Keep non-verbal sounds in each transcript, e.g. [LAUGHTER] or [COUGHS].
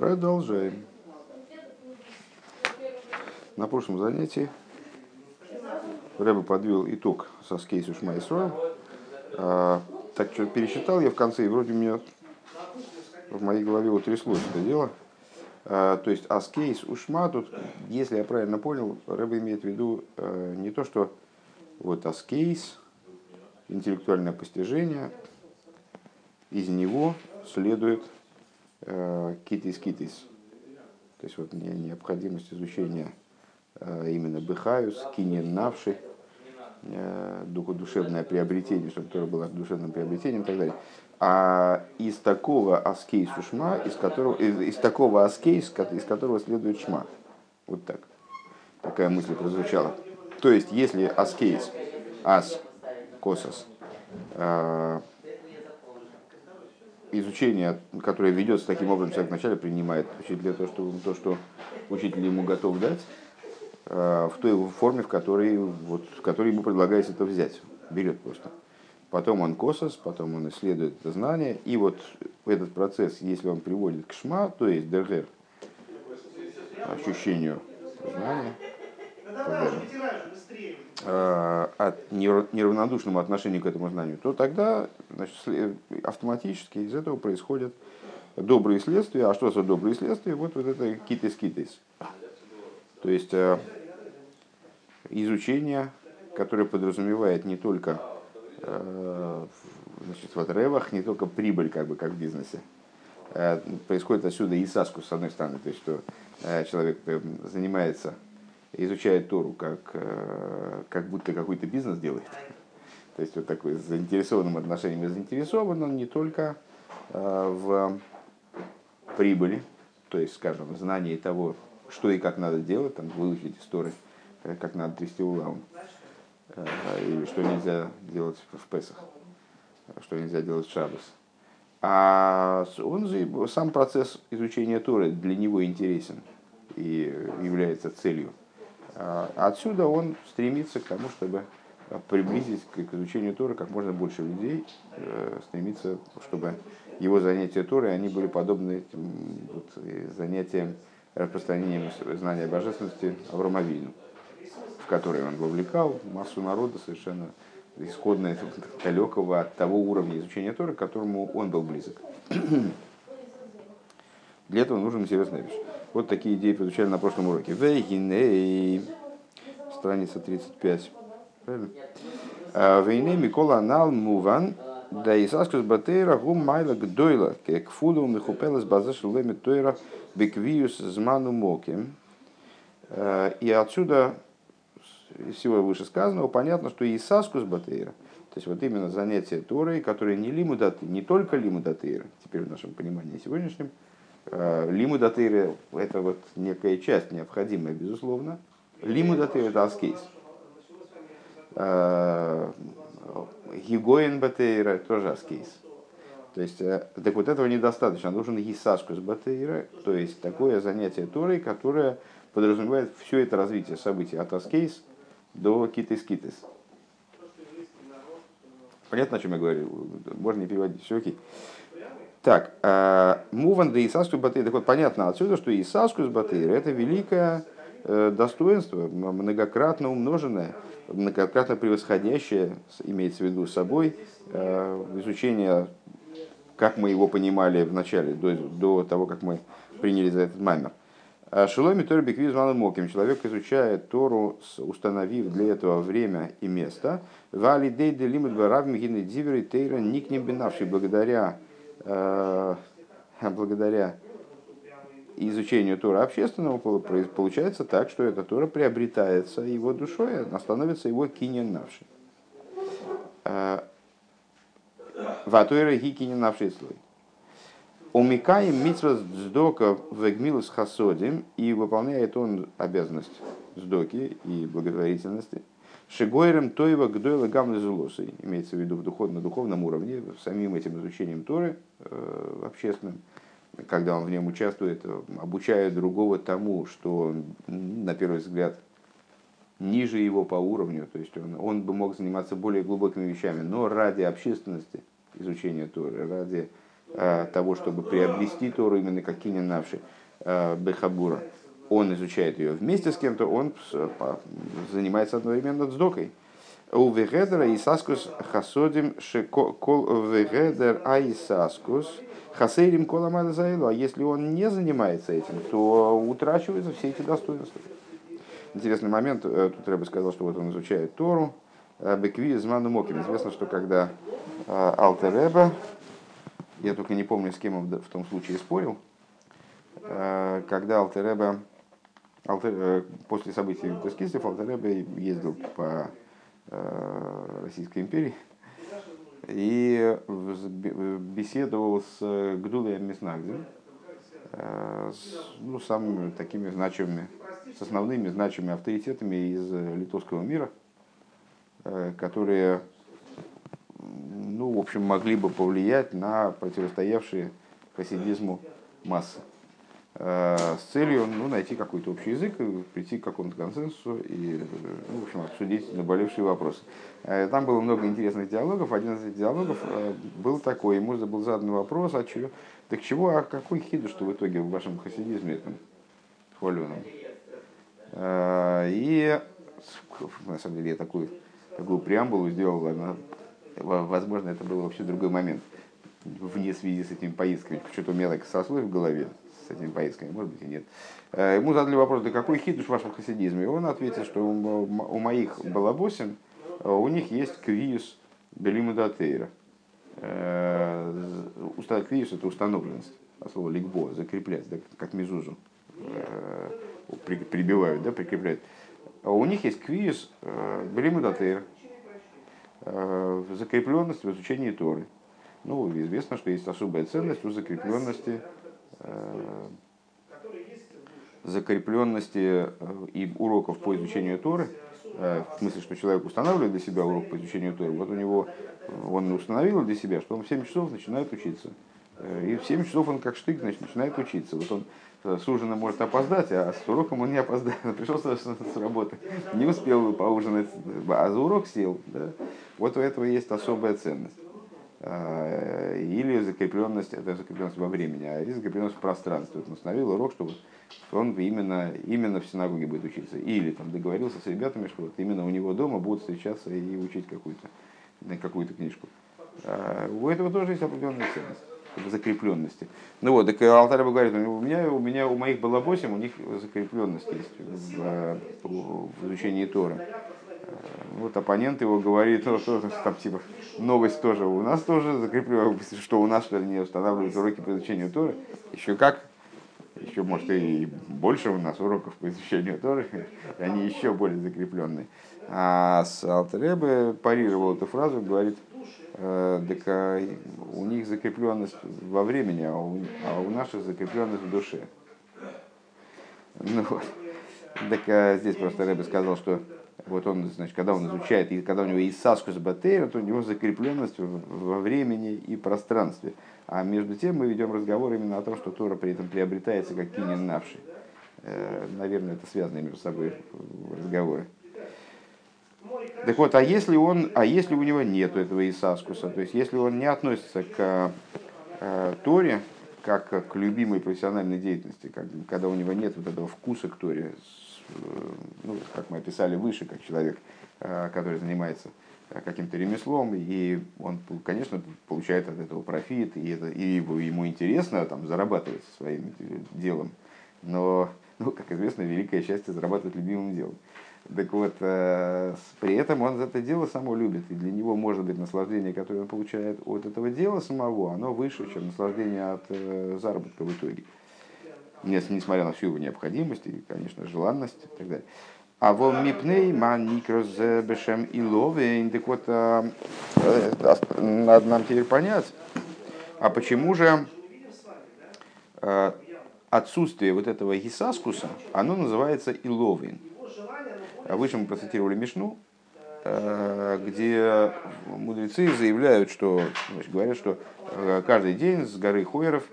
Продолжаем. На прошлом занятии Рэба подвел итог со скейсу Шмайсроем. А, так что пересчитал я в конце, и вроде у меня в моей голове утряслось это дело. А, то есть аскейс ушма тут, если я правильно понял, Рэба имеет в виду а, не то, что вот аскейс, интеллектуальное постижение, из него следует э, китис-китис. То есть вот необходимость изучения э, именно быхаюс, кинен навши, э, душевное приобретение, чтобы которое было душевным приобретением и так далее. А из такого аскейсу шма, из, которого, из, из такого аскейс, из которого следует шма. Вот так. Такая мысль прозвучала. То есть, если аскейс, ас, косос, изучение, которое ведется таким образом, человек вначале принимает учителя то, что, то, что учитель ему готов дать, э, в той форме, в которой, вот, в которой ему предлагается это взять. Берет просто. Потом он косос, потом он исследует это знание. И вот этот процесс, если он приводит к шма, то есть дергер, ощущению знания, Э, от неравнодушному отношению к этому знанию, то тогда значит, автоматически из этого происходят добрые следствия. А что за добрые следствия? Вот, вот это китис-китис. То есть э, изучение, которое подразумевает не только э, значит, в ревах, не только прибыль, как бы, как в бизнесе. Происходит отсюда и саску, с одной стороны, то есть, что человек занимается изучает Тору как, э, как будто какой-то бизнес делает. То есть вот такой с заинтересованным отношением и заинтересован он не только э, в прибыли, то есть, скажем, в знании того, что и как надо делать, там, выучить истории, э, как надо трясти улавом, или что нельзя делать в Песах, что нельзя делать в Шабас. А он же, сам процесс изучения Торы для него интересен и является целью. А отсюда он стремится к тому, чтобы приблизить к изучению Торы как можно больше людей, э, стремится, чтобы его занятия Торы они были подобны вот, занятиям распространением знания божественности Авромавину, в который он вовлекал массу народа совершенно исходно [LAUGHS] далекого от того уровня изучения Торы, к которому он был близок. [CLEARS THROAT] Для этого нужен серьезный вещь. Вот такие идеи прозвучали на прошлом уроке. Вейгиней, страница 35. Правильно? А, Вейней Микола Анал Муван, да и Саскус Батейра Гум Майла Гдойла, как Фуду Михупелес Базаш Леми Тойра Беквиус Зману Моким. А, и отсюда, из всего вышесказанного, понятно, что и Саскус Батейра, то есть вот именно занятие Торой, которые не лимудаты, не только лимудатейра, теперь в нашем понимании сегодняшнем, Лимудатыры – это вот некая часть необходимая, безусловно. Лимудатыры – это аскейс. Э, Гигоин батейра – тоже аскейс. То есть, э, так вот этого недостаточно. Нужен гисашкус батейра, то есть такое занятие Торой, которое подразумевает все это развитие событий от аскейс до китис-китис. Понятно, о чем я говорю? Можно не переводить, все окей. Так, э, Муван да Исаску Батыр. Так вот, понятно отсюда, что Исаску Батыр это великое э, достоинство, многократно умноженное, многократно превосходящее, имеется в виду собой, э, изучение, как мы его понимали в начале, до, до того, как мы приняли за этот маймер. Шиломи Тори Беквиз Моким. Человек изучает Тору, установив для этого время и место. Вали Дейде Лимит Барав Мигины Дивери Тейра Никнем Бенавший. Благодаря благодаря изучению Тора общественного получается так, что эта Тора приобретается его душой, она становится его кинен навшей. Э, Ватуэра ги кинен навшей слой. Умикаем митсва сдока в хасодим и выполняет он обязанность сдоки и благотворительности – Шигойрем Тойва Гдойла Гамлезулосой, имеется в виду в духов, на духовном уровне, самим этим изучением Торы э, общественным, когда он в нем участвует, э, обучая другого тому, что на первый взгляд ниже его по уровню, то есть он, он бы мог заниматься более глубокими вещами, но ради общественности изучения Торы, ради того, чтобы приобрести Тору именно как кинен навши Бехабура, он изучает ее вместе с кем-то, он занимается одновременно докой. У вегедера и саскус хасодим кол вегедер а и саскус хасейрим кола заилу. А если он не занимается этим, то утрачиваются все эти достоинства. Интересный момент. Э, тут Рэбе сказал, что вот он изучает Тору. Э, Бекви из Ману Моким. Известно, что когда э, Алтер Рэбе, я только не помню, с кем он в том случае спорил, когда Алтер Рэбе после событий в Тескисте Алтер Рэбе ездил по Э, Российской империи и беседовал с Гдулой Меснагдзе, э, ну, самыми такими значимыми, с основными значимыми авторитетами из литовского мира, э, которые, ну, в общем, могли бы повлиять на противостоявшие хасидизму массы. Э, с целью ну, найти какой-то общий язык, прийти к какому-то консенсусу и ну, в общем, обсудить наболевшие вопросы. Э, там было много интересных диалогов. Один из этих диалогов э, был такой, ему был задан вопрос, а чего, так чего, а какой хиду, что в итоге в вашем хасидизме этом хваленом? И на самом деле я такую, такую преамбулу сделал, она, возможно, это был вообще другой момент, вне связи с этими поездками. Что-то у меня так сослой в голове, с этими поездками, может быть и нет. Э, ему задали вопрос, да какой хидуш в вашем хасидизме? И он ответил, что у моих балабосин, э, у них есть квиус белимудатейра. Э, квиус это установленность, а слово ликбо, закреплять, да, как мизузу прибивают, да, прикрепляют. А у них есть квиус белимудатейра, закрепленность в изучении Торы. Ну, известно, что есть особая ценность у закрепленности Э, закрепленности э, и уроков по изучению Торы, э, в смысле, что человек устанавливает для себя урок по изучению Торы, вот у него, он установил для себя, что он в 7 часов начинает учиться. И в 7 часов он как штык значит, начинает учиться. Вот он с ужина может опоздать, а с уроком он не опоздает. Он пришел с работы, не успел поужинать, а за урок сел. Да? Вот у этого есть особая ценность. Э, или закрепленность, это закрепленность во времени, а или закрепленность в пространстве. Вот он установил урок, чтобы он именно, именно в синагоге будет учиться. Или там договорился с ребятами, что вот именно у него дома будут встречаться и учить какую-то какую книжку. А у этого тоже есть определенная ценность закрепленности. Ну вот, так Алтарь говорит, у меня, у меня, у моих было 8, у них закрепленность есть в, в изучении Тора. Вот оппонент его говорит, [LAUGHS] ну, что, там, типа, новость тоже у нас тоже закреплена, [LAUGHS] что у нас, не устанавливают уроки по изучению Торы. Еще как, еще, может, и больше у нас уроков по изучению Торы, они еще более закрепленные. А с Алтеребе парировал эту фразу, говорит, э, так а у них закрепленность во времени, а у, а у наших закрепленность в душе. Ну вот. Так а здесь просто Рэбе сказал, что вот он, значит, когда он изучает, и когда у него есть саскус батейра, то у него закрепленность во времени и пространстве. А между тем мы ведем разговор именно о том, что Тора при этом приобретается как кинен навший. Э, наверное, это связано между собой разговоры. Так вот, а если, он, а если у него нет этого Исаскуса, то есть если он не относится к э, Торе, как к любимой профессиональной деятельности, как, когда у него нет вот этого вкуса к Торе, ну, как мы описали выше, как человек, э, который занимается э, каким-то ремеслом, и он, конечно, получает от этого профит, и, это, и ему интересно там, зарабатывать своим делом, но, ну, как известно, великое счастье зарабатывать любимым делом. Так вот, при этом он это дело само любит, и для него, может быть, наслаждение, которое он получает от этого дела самого, оно выше, чем наслаждение от заработка в итоге несмотря на всю его необходимость и, конечно, желанность и так далее. А вол мипней ман никроз бешем и лове, так вот, а, э, надо нам теперь понять, а почему же э, отсутствие вот этого гисаскуса, оно называется иловин. Выше мы процитировали Мишну, э, где мудрецы заявляют, что, значит, говорят, что каждый день с горы Хойеров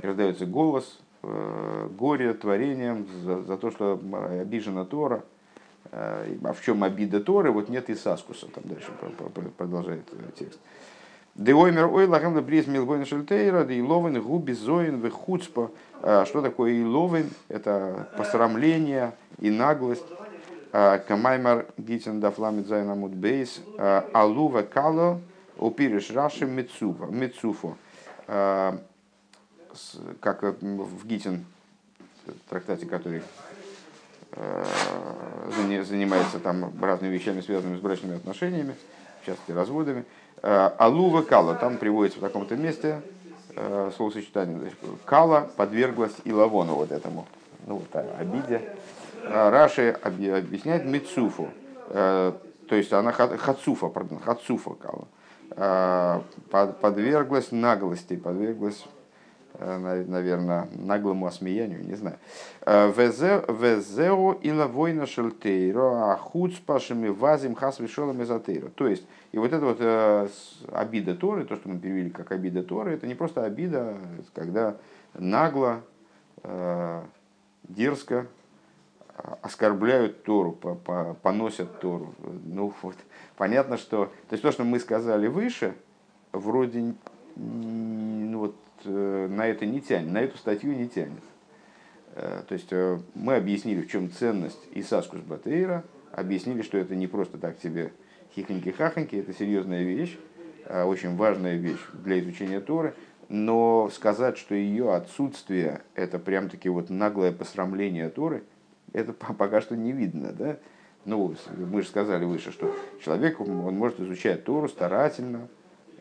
раздается голос горе творением за, за то, что обижена Тора. Э, а в чем обида Торы? Вот нет и Саскуса. Там дальше продолжает текст. Деоймер ой лагам бриз милгойн шельтейра, да и ловен губи зоин в хуцпа. Что такое и ловен? Это посрамление и наглость. Камаймар гитин да фламит зайнамут бейс. Алува кало упириш раши мецуфа. Мецуфо. Как в Гитин трактате, который занимается там разными вещами, связанными с брачными отношениями, в частности разводами. Алува кала, там приводится в таком-то месте словосочетание. Кала подверглась Илавону вот этому, ну вот обиде. Раши объясняет Мицуфу, то есть она хацуфа, пардон, хацуфа кала, подверглась наглости, подверглась Э, наверное, наглому осмеянию, не знаю. Э, Везео и лавойна шельтейро, а худ спашими вазим хас вишолом эзотейро. То есть, и вот это вот э, обида Торы, то, что мы перевели как обида Торы, это не просто обида, когда нагло, дерзко оскорбляют Тору, поносят Тору. Ну вот, понятно, что... То есть то, что мы сказали выше, вроде ну, вот, Э, на это не тянет, на эту статью не тянет. Э, то есть э, мы объяснили, в чем ценность Исаскус Батейра, объяснили, что это не просто так себе хихоньки-хахоньки, это серьезная вещь, очень важная вещь для изучения Торы, но сказать, что ее отсутствие – это прям таки вот наглое посрамление Торы, это пока что не видно, да? Ну, мы же сказали выше, что человек, он может изучать Тору старательно,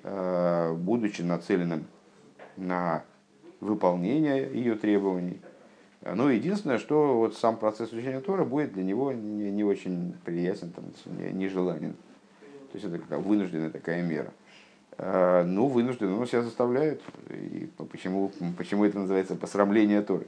будучи нацеленным на выполнение ее требований. Ну, единственное, что вот сам процесс изучения Тора будет для него не, не очень приятен, там, нежеланен. То есть это как вынужденная такая мера. А, ну, вынужден, он себя заставляет. И почему, почему это называется посрамление Торы?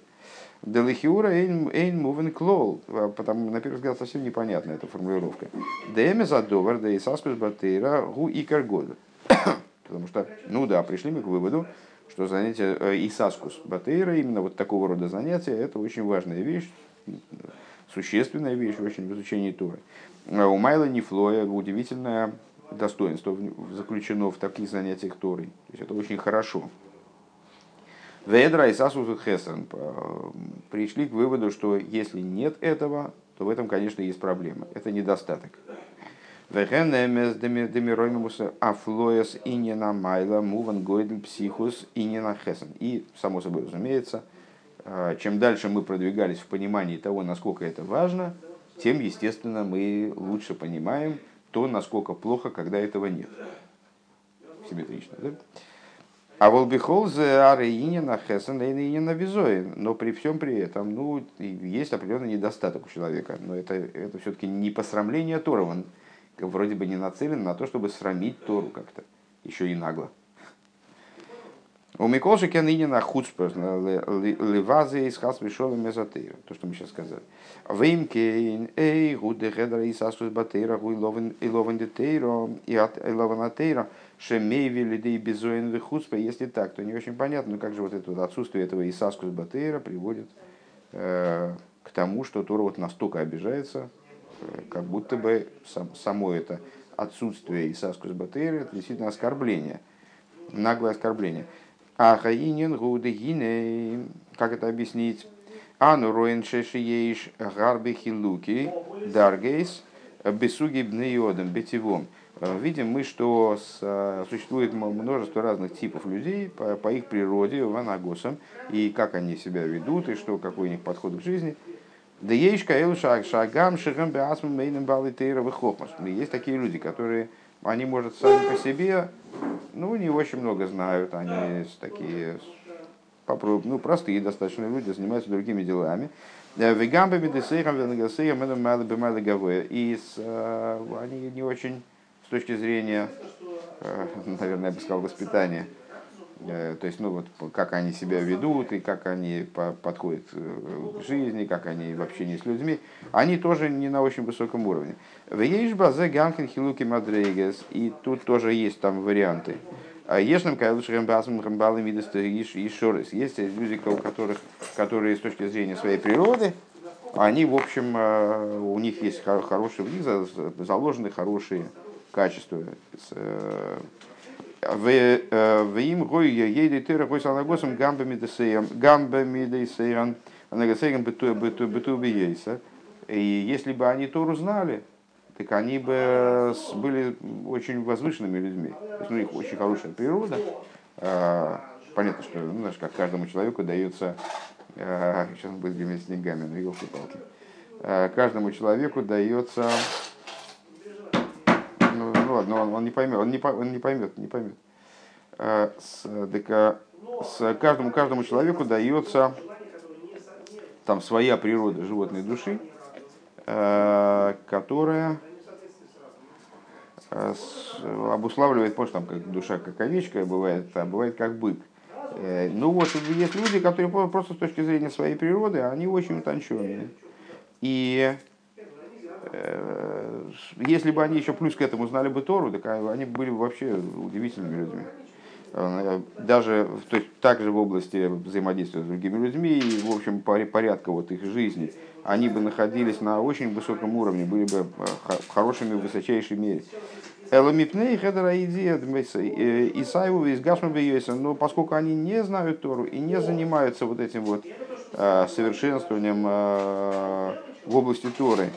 Делихиура эйн мувен клол. А, потому, на первый взгляд, совсем непонятна эта формулировка. Деме задовар, да и саскус батейра гу икар года. [COUGHS] Потому что, ну да, пришли мы к выводу, что занятие э, Исаскус Батейра, именно вот такого рода занятия, это очень важная вещь, существенная вещь очень в изучении Торы. А у Майла Нефлоя удивительное достоинство заключено в таких занятиях Торой. То есть это очень хорошо. Ведра и Сасус Хесен пришли к выводу, что если нет этого, то в этом, конечно, есть проблема. Это недостаток. Вехенемес демироимус афлоес инина майла муван психус инина хесен. И, само собой разумеется, а, чем дальше мы продвигались в понимании того, насколько это важно, тем, естественно, мы лучше понимаем то, насколько плохо, когда этого нет. Симметрично, да? А волбихол зе арейнина хесен на визой. Но при всем при этом, ну, есть определенный недостаток у человека. Но это, это все-таки не посрамление Тора. Вроде бы не нацелен на то, чтобы срамить Тору как-то, еще и нагло. У Миколши Кенинина Хуцпер, Левазы из Хасвишова Мезотейра, то, что мы сейчас сказали. Веймкейн, эй, гуде хедра и сасус батейра, гуй ловен детейро, и ловен атейра, шемейви лидей безоин вихуцпа. Если так, то не очень понятно, как же вот это вот отсутствие этого Исаскус Батейра приводит э, к тому, что Тора вот настолько обижается как будто бы сам, само это отсутствие Исаскус Батейра это действительно оскорбление, наглое оскорбление. А хаинин гудегине, как это объяснить? Ану роен шешиеиш гарби хилуки даргейс бесуги бнеодом бетивом. Видим мы, что существует множество разных типов людей по, по их природе, ванагосам, и как они себя ведут, и что, какой у них подход к жизни – да есть каэлу шагам шагам беасмам мейным балитейра выхлопмас. Есть такие люди, которые, они, может, сами по себе, ну, не очень много знают, они такие попробуй, ну, простые достаточно люди, занимаются другими делами. Мало И э, они не очень с точки зрения, э, наверное, я бы сказал, воспитания, Э, то есть, ну вот, как они себя ведут и как они подходят э, к жизни, как они в общении с людьми, они тоже не на очень высоком уровне. В Ганкин Хилуки Мадрейгес, и тут тоже есть там варианты. А Ешным Кайлуш Рембасом Рембалом Видестегиш и Шорис. Есть люди, у которых, которые с точки зрения своей природы, они, в общем, э, у них есть хорошие, в них заложены хорошие качества, В им гой ейды тыра гой салагосом гамбами десеям, гамбами десеям, анагасеям бету бету бету бейса. И если бы они Тору знали, так они бы были очень возвышенными людьми. То есть, ну, у них очень хорошая природа. А, понятно, что ну, знаешь, как каждому человеку дается, а, сейчас он будет с деньгами, но елки-палки. А, каждому человеку дается, ну ладно, он, он не поймет, он не, он не поймет, не поймет. С, так, с каждому, каждому человеку дается там своя природа животной души, Э, которая э, обуславливает, может, там как душа как овечка бывает, а бывает как бык. Э, ну вот, есть люди, которые просто с точки зрения своей природы, они очень утонченные. И если бы они еще плюс к этому знали бы Тору, так они были бы вообще удивительными людьми. Даже то есть, также в области взаимодействия с другими людьми и, в общем, порядка вот их жизни – они бы находились на очень высоком уровне, были бы э, хорошими в высочайшей мере. Эламипней э, Исаеву из Гашмабиеса, но поскольку они не знают Тору и не занимаются вот этим вот э, совершенствованием в области Торы,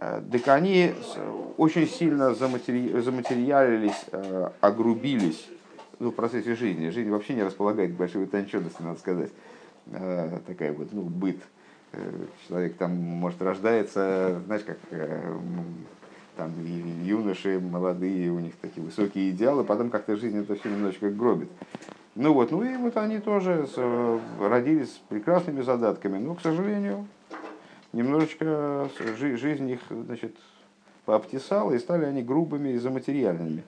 так они очень сильно заматери... заматериалились, огрубились ну, в процессе жизни. Жизнь вообще не располагает к большой утонченности, надо сказать. Такая вот, ну, быт Э, человек там, может, рождается, знаешь, как э, там юноши молодые, у них такие высокие идеалы, потом как-то жизнь это все немножечко гробит. Ну вот, ну и вот они тоже родились с прекрасными задатками, но, к сожалению, немножечко жизнь их, значит, пообтесала, и стали они грубыми и заматериальными.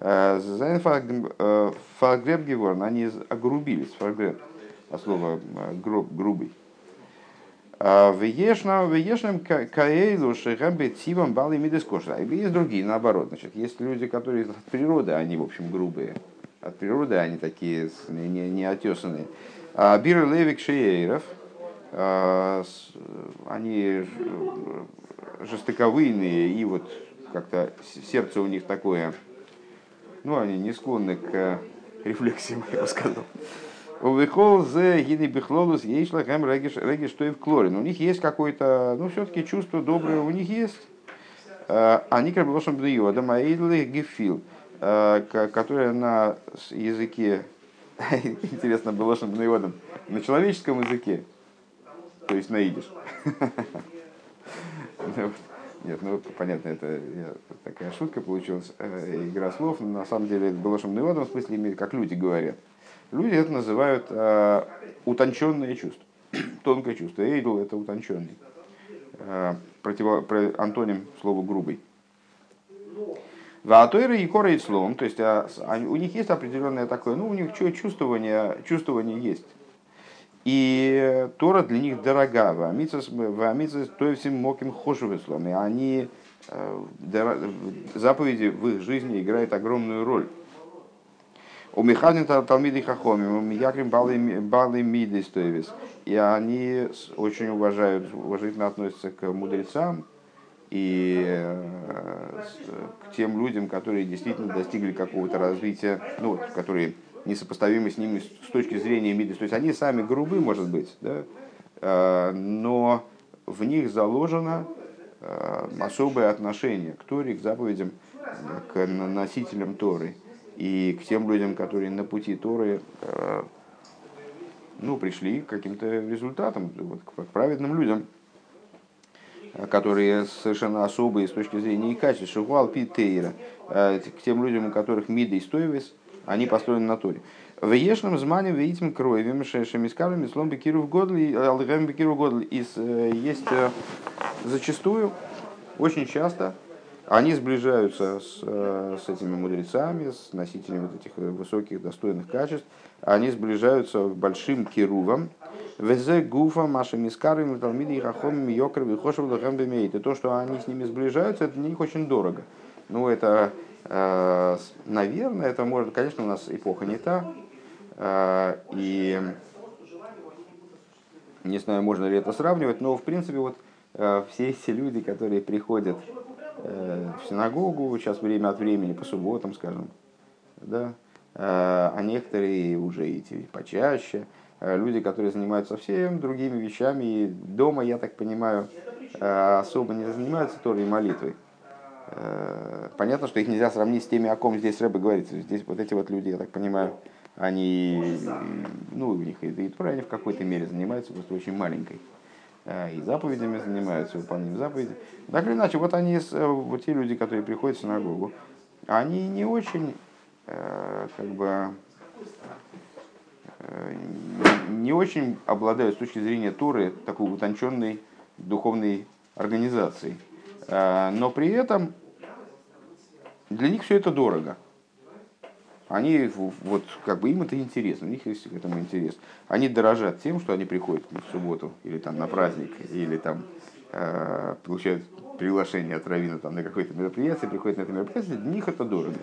Э, Зайн фаргреб геворн, они огрубились, фаргреб, а слово груб, грубый. Вешнам каэйлу шехамбе тивам балы мидес кошра. Есть другие, наоборот. Значит, есть люди, которые от природы, они, в общем, грубые. От природы они такие не, не отесанные. А Бир Левик Шееров, а, они жестоковыйные и вот как-то сердце у них такое, ну, они не склонны к рефлексиям, [LAUGHS] я бы сказал. Увыхол зе гиды бихлолус ейшла хэм что и в клорин. У них есть какое-то, ну, все-таки чувство доброе у них есть. А, они как бы лошам бдыёда, маидлы гефил, а, которая на языке, [LAUGHS] интересно, было бдыёдом, на человеческом языке, то есть на идиш. [LAUGHS] Нет, ну понятно, это такая шутка получилась, э, игра слов. На самом деле, это было в смысле, как люди говорят. Люди это называют э, утонченное чувство, [CLEARS THROAT] тонкое чувство. Эйдл это утонченный. Э, антоним слову грубый. Ваатойры и кора и слом, то есть а, у них есть определенное такое, ну у них чувствование, чувствование есть. И Тора для них дорога. В Амицас то всем моким хошевыслом. И они, э, заповеди в их жизни играют огромную роль. У Михалин Талмиды Хахомим, у Миякрим Балы Миды Стоевис. И они очень уважают, уважительно относятся к мудрецам и э, к тем людям, которые действительно достигли какого-то развития, ну, которые несопоставимы с ними с точки зрения Миды. То есть они сами грубы, может быть, да? Э, но в них заложено э, особое отношение к Торе, к заповедям, к носителям Торы и к тем людям, которые на пути Торы э, ну, пришли к каким-то результатам, вот, к праведным людям, которые совершенно особые с точки зрения и качества, шухуал питейра, к тем людям, у которых мида и стоевис, они построены на Торе. В ешном змане в этим кроевем шемискалем слом бекиру годли, алгем бекиру годли, э, есть зачастую, очень часто они сближаются с, э, с этими мудрецами, с носителями вот этих высоких, достойных качеств. Они сближаются большим кирувом. Везе гуфа маша мискарым талмиди и хахом йокр вихошев лахам И то, что они с ними сближаются, это для них очень дорого. Ну, это, э, наверное, это может, конечно, у нас эпоха не та. Э, и не знаю, можно ли это сравнивать, но в принципе вот все эти люди, которые приходят Э, в синагогу, сейчас время от времени, по субботам, скажем, да, а некоторые уже идти почаще. Люди, которые занимаются совсем другими вещами, и дома, я так понимаю, особо не занимаются Торой и молитвой. Понятно, что их нельзя сравнить с теми, о ком здесь Рэбе говорит. Здесь вот эти вот люди, я так понимаю, они, ну, у них и, и они в какой-то мере занимаются, просто очень маленькой. И заповедями занимаются, выполнением заповедей. Так или иначе, вот они, вот те люди, которые приходят в синагогу, они не очень, как бы, не очень обладают с точки зрения Торы такой утонченной духовной организацией. Но при этом для них все это дорого. Они, вот, как бы им это интересно, у них есть к этому интерес. Они дорожат тем, что они приходят в субботу, или там на праздник, или там э, получают приглашение от Равина там, на какое-то мероприятие, приходят на это мероприятие, для них это дорого.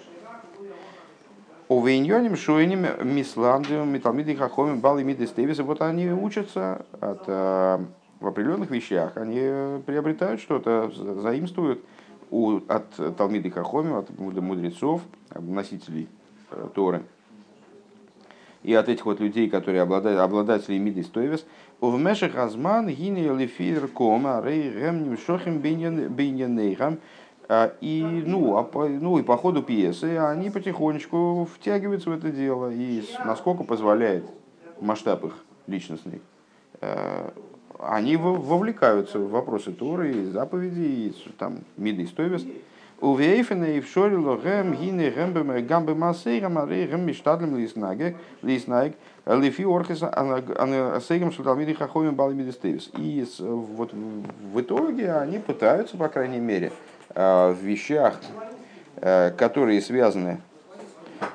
Увейньоним, шуэним, мисландиум, металмиды, хахомим, балы, миды, стевисы, вот они учатся от, э, в определенных вещах, они приобретают что-то, заимствуют у, от Талмиды Хахомим, от мудрецов, носителей Э, Торы. И от этих вот людей, которые обладают, обладатели миды стоевес, в мешах азман гине лифир кома рей гем шохим биньянейхам. А, и, ну, а по, ну, и по ходу пьесы они потихонечку втягиваются в это дело. И насколько позволяет масштаб их личностный, э, они вовлекаются в вопросы Торы, и заповеди, и там, миды стойвест. У Вейфена и в Шорило Гэм, Гине, Гэмбе, Гамбе Масейга, Маре, Гэм, Миштадлем, Лиснайг, Лифи Орхиса, Асейгам, Шуталмиди, Хахоми, Балмиди Стейвис. И вот в итоге они пытаются, по крайней мере, в вещах, которые связаны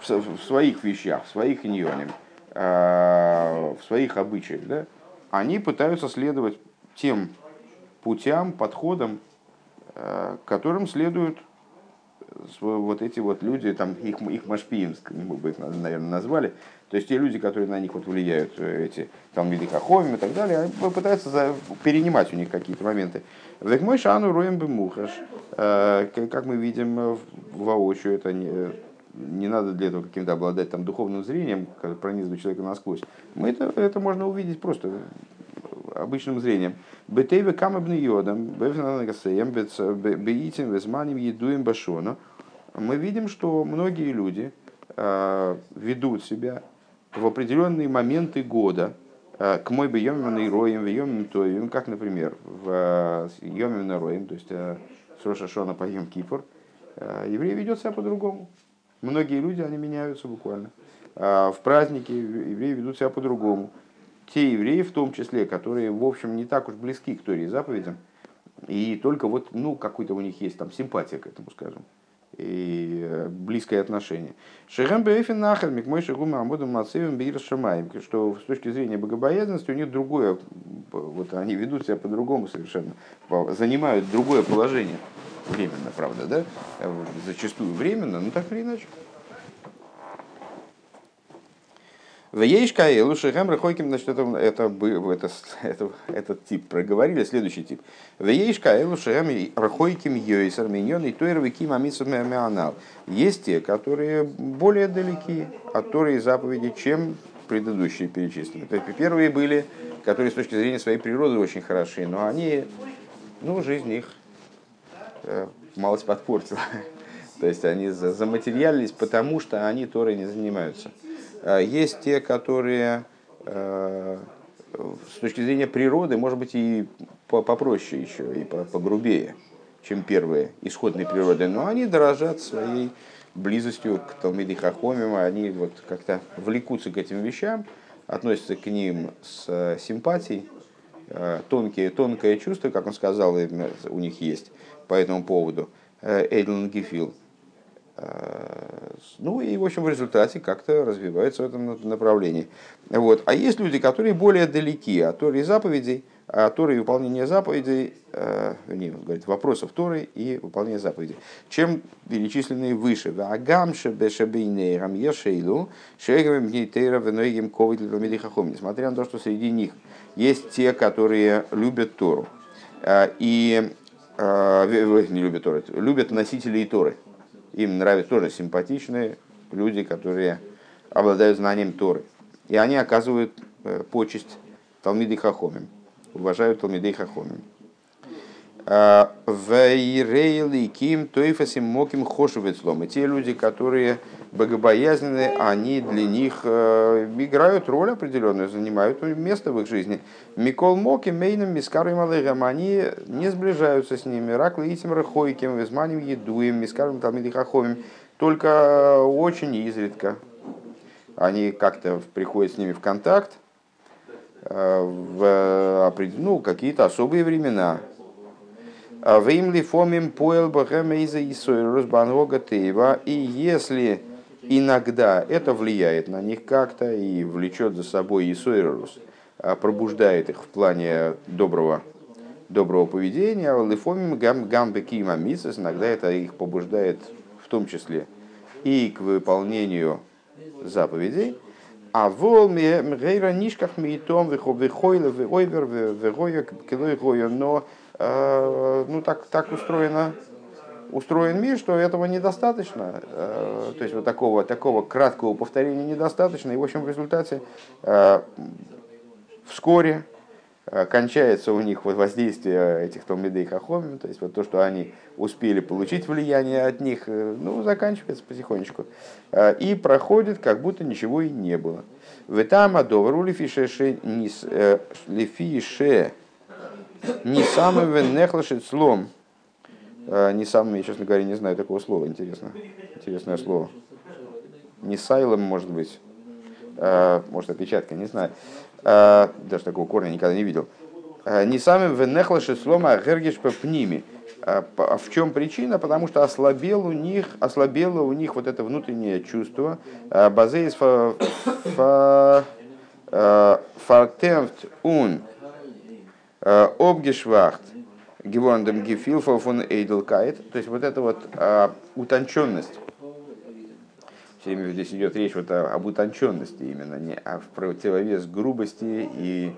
в своих вещах, в своих иньонах, в своих обычаях, да, они пытаются следовать тем путям, подходам, которым следуют вот эти вот люди, там их, их машпием, мы бы их, наверное, назвали, то есть те люди, которые на них вот влияют, э, эти там Великоховим и так далее, они пытаются за, перенимать у них какие-то моменты. Век мой шану роем бы мухаш, э, как мы видим э, воочию, это не, не надо для этого каким-то обладать там духовным зрением, пронизывать человека насквозь. Мы это, это можно увидеть просто обычным зрением. Бетейве камабны йодом, беитим, везманим, едуем башону. Мы видим, что многие люди э, ведут себя в определенные моменты года, э, к мой бы йомим и роем, йомим тоевим, как, например, в йомим на роем, то есть э, с Рошашона по Йом Кипур, еврей ведет себя по-другому. Многие люди, они меняются буквально. В праздники евреи ведут себя по-другому те евреи, в том числе, которые, в общем, не так уж близки к Торе и заповедям, и только вот, ну, какой-то у них есть там симпатия к этому, скажем, и э, близкое отношение. Шехем Бейфин Нахар, Микмой Шагума Амоду Мацевим Бейр Шамаем, что с точки зрения богобоязненности у них другое, вот они ведут себя по-другому совершенно, занимают другое положение. Временно, правда, да? Зачастую временно, но так или иначе. В Ейшка Лушихем Рахойким, значит, это, это, это, это, этот тип проговорили, следующий тип. В Ейшка Лушихем Рахойким Йойсер Миньон и Тойровый Ким Амису Есть те, которые более далеки от Торы и заповеди, чем предыдущие перечисленные. То есть первые были, которые с точки зрения своей природы очень хороши, но они, ну, жизнь их э, малость подпортила. [LAUGHS] То есть они заматериалились, потому что они Торой не занимаются. А есть те, которые э, с точки зрения природы, может быть, и попроще еще, и погрубее, чем первые исходные природы, но они дорожат своей близостью к Талмиде Хахомим, они вот как-то влекутся к этим вещам, относятся к ним с симпатией, э, тонкие, тонкое чувство, как он сказал, у них есть по этому поводу. Э, Эйдлен Гефил – Э, ну и, в общем, в результате как-то развиваются в этом направлении. Вот. А есть люди, которые более далеки от Торы и заповедей, от Торы и выполнения заповедей, э, не, говорит, вопросов Торы и выполнения заповедей, чем перечисленные выше. Агамше бешабейнейрам ешейлу шейгам гнейтейра венойгем ковид Несмотря на то, что среди них есть те, которые любят Тору. Э, и не любят Тору, любят носителей Торы им нравятся тоже симпатичные люди, которые обладают знанием Торы. И они оказывают э, почесть Талмиды Хахомим, уважают Талмиды Хахомим. А, Вейрейли ким тойфасим моким хошевецлом. И те люди, которые богобоязненные, они для них э, играют роль определенную, занимают место в их жизни. Микол Моки, Мейном, Мискару и они не сближаются с ними. Рак Лаитим Рахойким, Визманим Едуем, Мискаром Талмиди Хахомим. Только очень изредка. Они как-то приходят с ними в контакт э, в ну, какие-то особые времена. Веймли фомим поэл бахем из Исойрус Бангога Тейва. И если иногда это влияет на них как-то и влечет за собой Исойрус, а пробуждает их в плане доброго, доброго поведения, лифомим гам гамбе кима иногда это их побуждает в том числе и к выполнению заповедей, а вол мгейра нишках миитом вихойле войвер вегоя килой но э, ну так так устроено устроен мир, что этого недостаточно. Э, то есть вот такого, такого краткого повторения недостаточно. И, в общем, в результате э, вскоре э, кончается у них вот воздействие этих Талмидей Хахомим, то есть вот то, что они успели получить влияние от них, ну, заканчивается потихонечку. И проходит, как будто ничего и не было. В этом адовру лифише не самый венехлашит слом Э, не сам, я, честно говоря, не знаю такого слова, интересно. Интересное слово. Не сайлом, может быть. Э, может, опечатка, не знаю. Э, даже такого корня никогда не видел. Не самым венехлаши слома гергиш пними. В чем причина? Потому что ослабел у них, ослабело у них вот это внутреннее чувство. Базеис фартемфт ун обгешвахт Гевондем Гефилфа фон Эйдлкайт. То есть вот эта вот а, утонченность. Все время здесь идет речь вот об утонченности именно, не а в противовес грубости и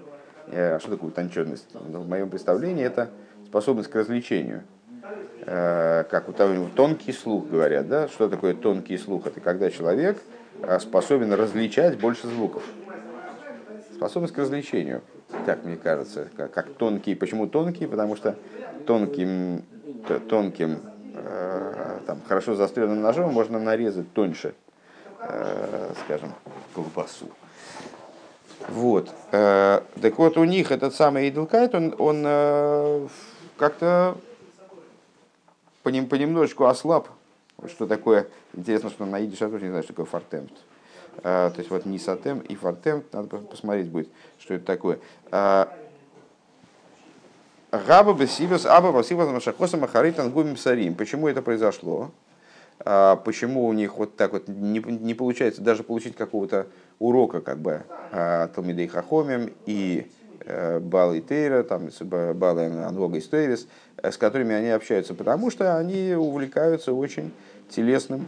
а, что такое утонченность? Ну, в моем представлении это способность к развлечению. А, как у того, тонкий слух говорят, да? Что такое тонкий слух? Это когда человек а, способен различать больше звуков. Способность к развлечению так мне кажется, как, как тонкий. Почему тонкий? Потому что тонким, тонким э, там, хорошо заостренным ножом можно нарезать тоньше, э, скажем, колбасу. Вот. Э, так вот, у них этот самый Идлкайт, он, он как-то понемножечку ослаб. Что такое? Интересно, что на идише я тоже не знаю, что такое фортемпт. То есть вот Нисатем и Фартем, надо посмотреть будет, что это такое. А, Габа Бесивас, Аба Басивас Машахоса Махаритан Гумим Сарим. Почему это произошло? А, почему у них вот так вот не, не получается даже получить какого-то урока, как бы, Талмидей Хахомим и э, Бал и Тейра, там, Бал и Анвога и Стойвис, с которыми они общаются, потому что они увлекаются очень телесным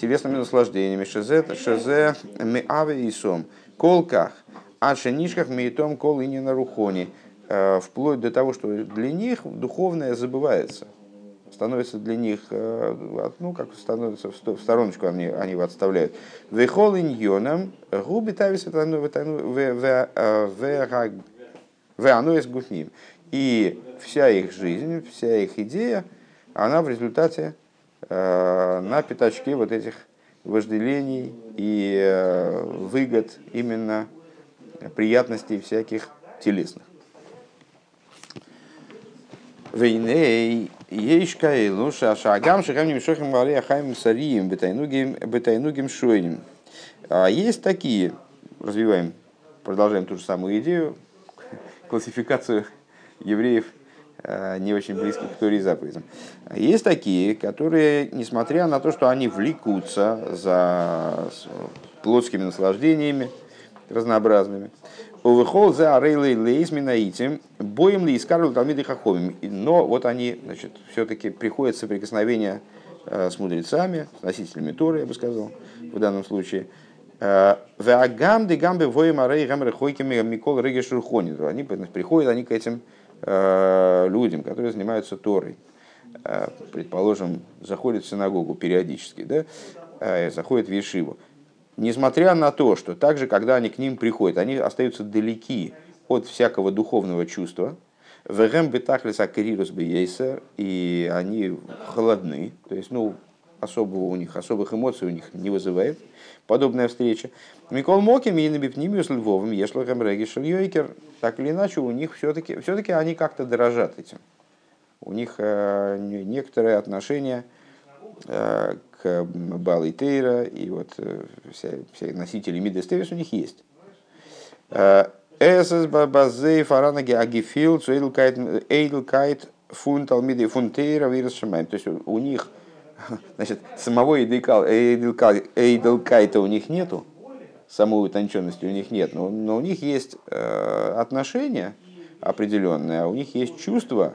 телесными наслаждениями. Шезе, шезе, меаве и сом. Колках, а шенишках мейтом кол и не на рухоне. Э, вплоть до того, что для них духовное забывается. Становится для них, э, ну, как становится в стороночку, они, они его отставляют. Вехол иньоном, губи тавис веануэс гуфним. И вся их жизнь, вся их идея, она в результате Э, на пятачке вот этих вожделений и э, выгод именно приятностей всяких телесных. Вейней ейшкай луша шагам шагам немшохим валея хайм сарием бетайнугим шойним. А есть такие, развиваем, продолжаем ту же самую идею, [LAUGHS] классификацию евреев Э, не очень близких к Торе и заповедям. Есть такие, которые, несмотря на то, что они влекутся за плотскими наслаждениями разнообразными, Увыхол за Арейлей Лейзмина этим, боем ли искарил Талмиды Хахомим. Но вот они, значит, все-таки приходят соприкосновение э, с мудрецами, с носителями Торы, я бы сказал, в данном случае. Э, Веагам де гамбе воем арей гамры хойками микол регешурхони. Они приходят, они к этим Э, людям, которые занимаются Торой, предположим, заходят в синагогу периодически, да, заходят в Ешиву, несмотря на то, что также, когда они к ним приходят, они остаются далеки от всякого духовного чувства, Вегем бетахлис акрирус бейсер, и они холодны, то есть, ну, особого у них, особых эмоций у них не вызывает подобная встреча. Микол Моким и Набипнимиус Львовым, Ешлахем Регишель Йойкер, так или иначе, у них все-таки, все-таки они как-то дорожат этим. У них э, некоторое отношение э, к Балы Тейра, и вот э, все, все носители Мидестевис у них есть. Эсэс базей фаранаги агифил эйдлкайт фун талмиды фунтейра вирус То есть у них, [LAUGHS] значит, самого эйдлкайта у них нету, самой утонченности у них нет, но, но у них есть э, отношения определенные, а у них есть чувства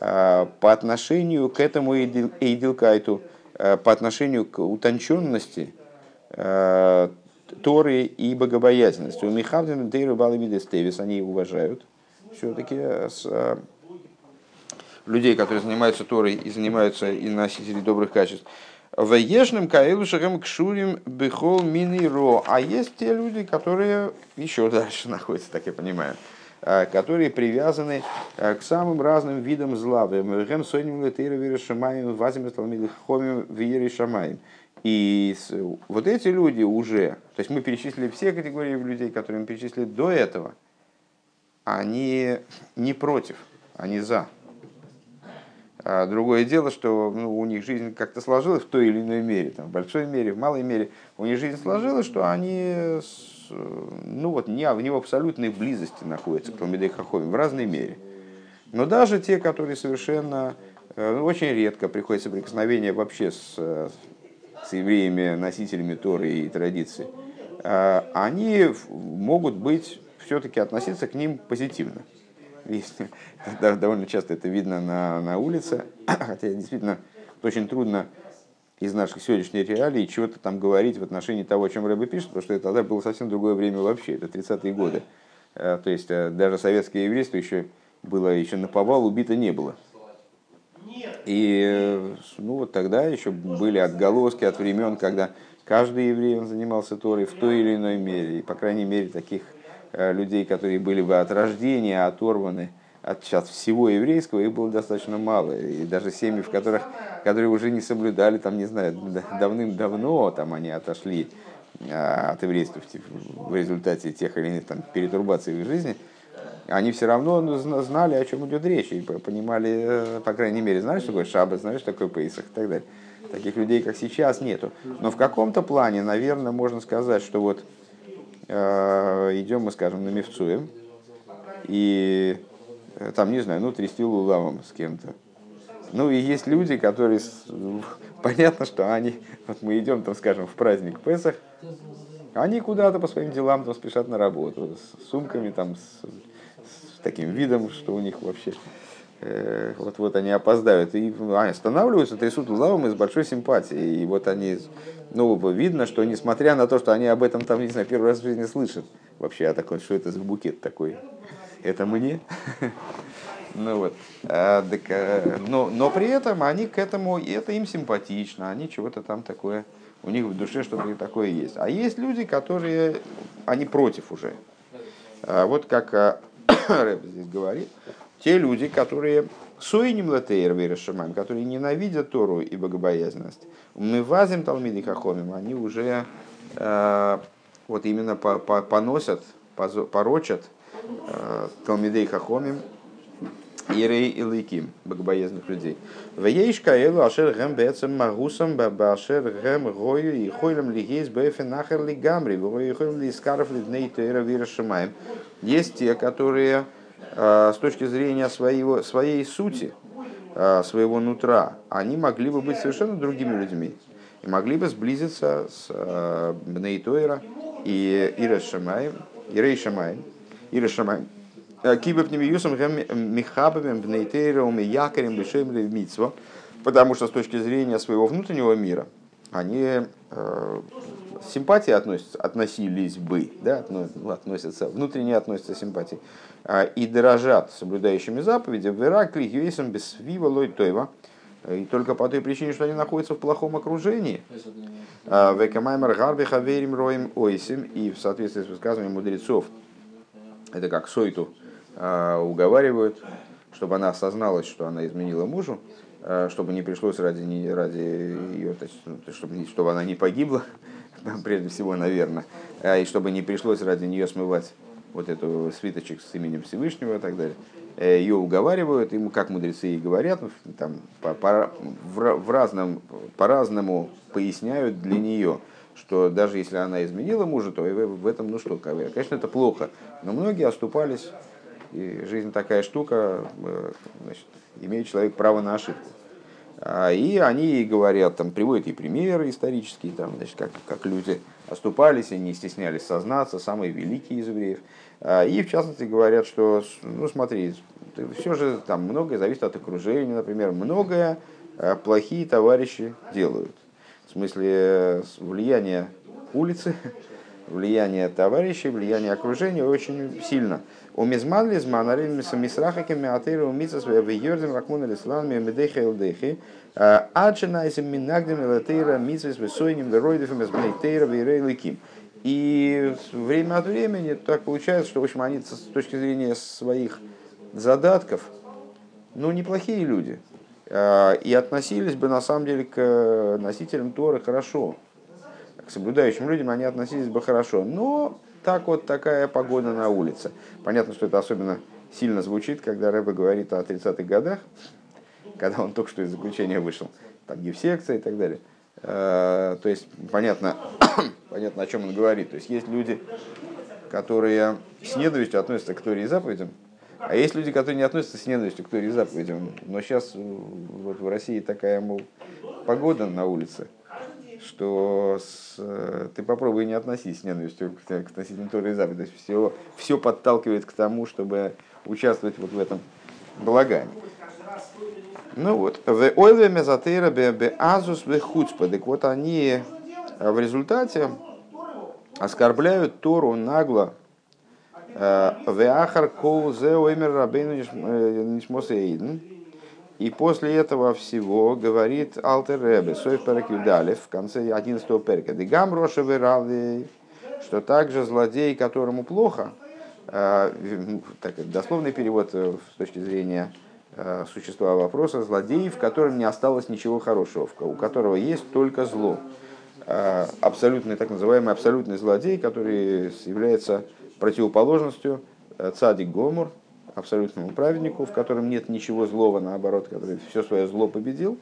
э, по отношению к этому эйдлкайту, э, по отношению к утонченности э, Торы и богобоязненности. У Михавдин Дейру Баламидес Тевис они уважают все-таки с э, людей, которые занимаются Торой и занимаются и носители добрых качеств. В ежным каэлу шагам кшурим бехол мини ро. А есть те люди, которые еще дальше [LAUGHS] находятся, так я понимаю, э, которые привязаны э, к самым разным видам зла. И вот эти люди уже, то есть мы перечислили все категории людей, которые мы перечислили до этого, они не против, они за. А другое дело, что ну, у них жизнь как-то сложилась в той или иной мере, там, в большой мере, в малой мере. У них жизнь сложилась, что они ну, вот, не, не в абсолютной близости находятся к Талмидей Хахоме, в разной мере. Но даже те, которые совершенно э, очень редко приходят соприкосновение вообще с, с евреями, носителями Торы и традиции, а, они могут быть, все-таки относиться к ним позитивно. [LAUGHS] довольно часто это видно на, на улице, [CLEARS THROAT] хотя действительно очень трудно из наших сегодняшних реалий чего-то там говорить в отношении того, о чем Рэбе пишет, потому что это тогда было совсем другое время вообще, это 30-е годы. А, то есть э, даже советское еврейство еще было еще на повал убито не было. И ну, вот тогда еще были отголоски от времен, когда каждый еврей он занимался Торой в той или иной мере. И, по крайней мере, таких э, людей, которые были бы от рождения оторваны от сейчас всего еврейского, их было достаточно мало. И даже семьи, в которых, которые уже не соблюдали, там, не знаю, давным-давно там они отошли э, от еврейства в результате тех или иных там, перетурбаций в их жизни – они все равно ну, знали, о чем идет речь, и понимали, э, по крайней мере, знали, что такое шаббат, знали, что такое пейсах и так далее. Таких людей, как сейчас, нету. Но в каком-то плане, наверное, можно сказать, что вот э, идем мы, скажем, на Мевцуем, и там, не знаю, ну, трясти лулавом с кем-то. Ну, и есть люди, которые, [LAUGHS] понятно, что они, вот мы идем, там, скажем, в праздник Песах, они куда-то по своим делам там спешат на работу, с сумками, там, с таким видом, что у них вообще э, вот-вот они опоздают. И они останавливаются, трясут лавом из большой симпатии. И вот они, ну, видно, что несмотря на то, что они об этом там, не знаю, первый раз в жизни слышат, вообще, а такой, что это за букет такой? Это мне? [LAUGHS] Ну вот, а, а, но, но при этом они к этому, и это им симпатично, они чего-то там такое, у них в душе что-то такое есть. А есть люди, которые, они против уже. А вот как а, [COUGHS] Рэб здесь говорит, те люди, которые суиним латейр вейрашамаем, которые ненавидят Тору и богобоязненность, мы вазим талмиды хахомим, они уже э, вот именно по, по, поносят, порочат э, талмидей хахомим, Ирей и Лейким, богобоязных людей. В Ейшка Элу Ашер Гэм Бецем Магусам Башер Гэм Гою и Хойлем Лигейс Бэфен Нахер Лигамри, Гою и Хойлем Лискаров Лидней Тейра Вира Шамаем. Есть те, которые с точки зрения своего, своей сути, своего нутра, они могли бы быть совершенно другими людьми. И могли бы сблизиться с Бнейтойра и Ира Шамаем, Шамаем, Ира Шамаем, Кибы пнемиюсом михабами бнейтейром и якорем бешем митсво, потому что с точки зрения своего внутреннего мира они э, симпатии относятся, относились бы, да, ну, относятся, внутренне относятся симпатии, э, и дорожат соблюдающими заповеди в Иракле юэсом без вива лой тойва, И только по той причине, что они находятся в плохом окружении. Векамаймер гарби хаверим роем ойсим. И в соответствии с высказыванием мудрецов, это как Сойту уговаривают, чтобы она осозналась, что она изменила мужу, чтобы не пришлось ради, не, ради ее, чтобы, чтобы она не погибла, [LAUGHS] прежде всего, наверное, и чтобы не пришлось ради нее смывать вот эту свиточек с именем Всевышнего и так далее. Э, ее уговаривают, ему, как мудрецы и говорят, там, по, по, в, в разном, по-разному поясняют для нее, что даже если она изменила мужа, то в этом, ну что, конечно, это плохо. Но многие оступались, и жизнь такая штука, э, значит, имеет человек право на ошибку. А, и они говорят, там, приводят и примеры исторические, там, значит, как, как люди оступались и не стеснялись сознаться, самые великие из евреев. А, и, в частности, говорят, что, ну, смотри, все же там многое зависит от окружения, например, многое а, плохие товарищи делают. В смысле, влияние улицы, [LAUGHS] влияние товарищей, влияние окружения очень сильно. У мизман лизман арим мисрахаками атыру умицас в йордем ракмуна лисланами медехи элдехи а, аджинайзем минагдем элатейра мицас весойним веройдев мизмнейтейра вейрейликим. И время от времени так получается, что в общем, они с точки зрения своих задатков, ну, неплохие люди. А, и относились бы на самом деле к носителям Торы хорошо. К соблюдающим людям они относились бы хорошо. Но так вот такая погода на улице. Понятно, что это особенно сильно звучит, когда Рэбе говорит о 30-х годах, когда он только что из заключения вышел. Там гифсекция и так далее. А, то есть понятно, [COUGHS] понятно, о чем он говорит. То есть есть люди, которые с ненавистью относятся к Торе и заповедям, а есть люди, которые не относятся с ненавистью к Торе заповедям. Но сейчас вот в России такая, мол, погода на улице, что с, ты попробуй не относись с ненавистью к, к относительно Торы и заповедям. Все, все подталкивает к тому, чтобы участвовать вот в этом балагане. Ну вот, в ойле мезатейра бе азус хуцпа. Так вот они в результате оскорбляют Тору нагло. Веахар кол зе оймер рабейну нишмосейден. И после этого всего говорит Алтер Ребе, Сойф в конце 11 перка, Дегам Роша что также злодей, которому плохо, так, дословный перевод с точки зрения Э, существа вопроса злодей, в котором не осталось ничего хорошего, у которого есть только зло. Э, абсолютный, так называемый абсолютный злодей, который является противоположностью э, цадик Гомор, абсолютному праведнику, в котором нет ничего злого, наоборот, который все свое зло победил.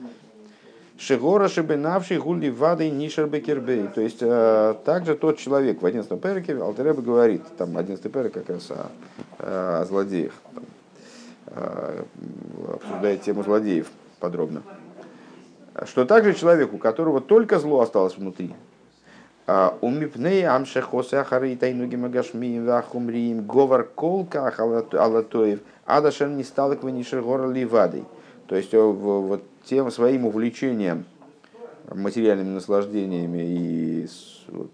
Шигора шибенавший гули вадой нишер бекербей. То есть также тот человек в 11 переке, Алтереба говорит, там 11 перек как раз о, о злодеях, Э, обсуждает тему злодеев подробно. Что также человек, у которого только зло осталось внутри, Умипней амшехосе ахары тайнуги магашми вахумриим говор колка алатоев адашер не стал к гора ливадой. То есть э, вот тем своим увлечением материальными наслаждениями и вот,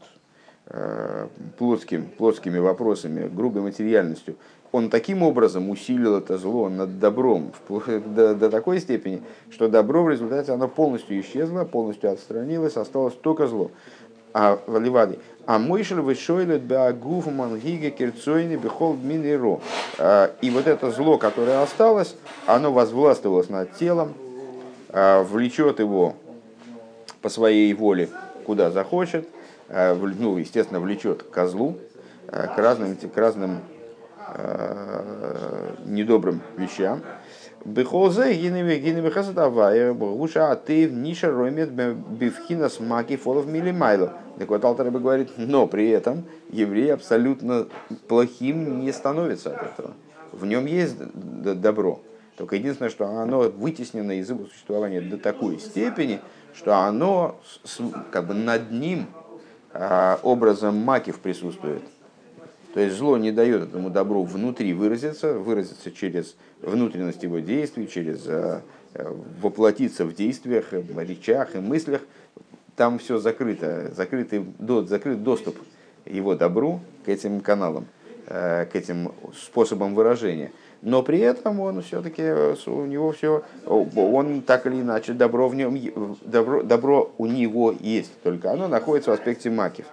э, плотским, плотскими вопросами, грубой материальностью, он таким образом усилил это зло над добром [LAUGHS] до, до такой степени, что добро в результате оно полностью исчезло, полностью отстранилось, осталось только зло. А в Ливаде. А мойшель вышойлет беагуф мангига кирцойни бехол миниро. А, и вот это зло, которое осталось, оно возвластвовалось над телом, влечет его по своей воле куда захочет, а, ну, естественно, влечет к козлу, к разным, к разным Э, недобрым вещам. Бехолзе гиневи гиневи хасадавая гуша а ты ниша ромет бифхина смаки фолов милимайло. Так вот Алтареба говорит, но при этом еврей абсолютно плохим не становится от этого. В нем есть добро. Только единственное, что оно вытеснено из его существования до такой степени, что оно как бы над ним а, образом макив присутствует. То есть зло не дает этому добру внутри выразиться, выразиться через внутренность его действий, через э, э, воплотиться в действиях, в речах и мыслях. Там все закрыто, закрытый, закрыт доступ его добру к этим каналам. к этим способам выражения. Но при этом он все-таки, у него все, он так или иначе, добро, в нем, добро, добро у него есть, только оно находится в аспекте макив.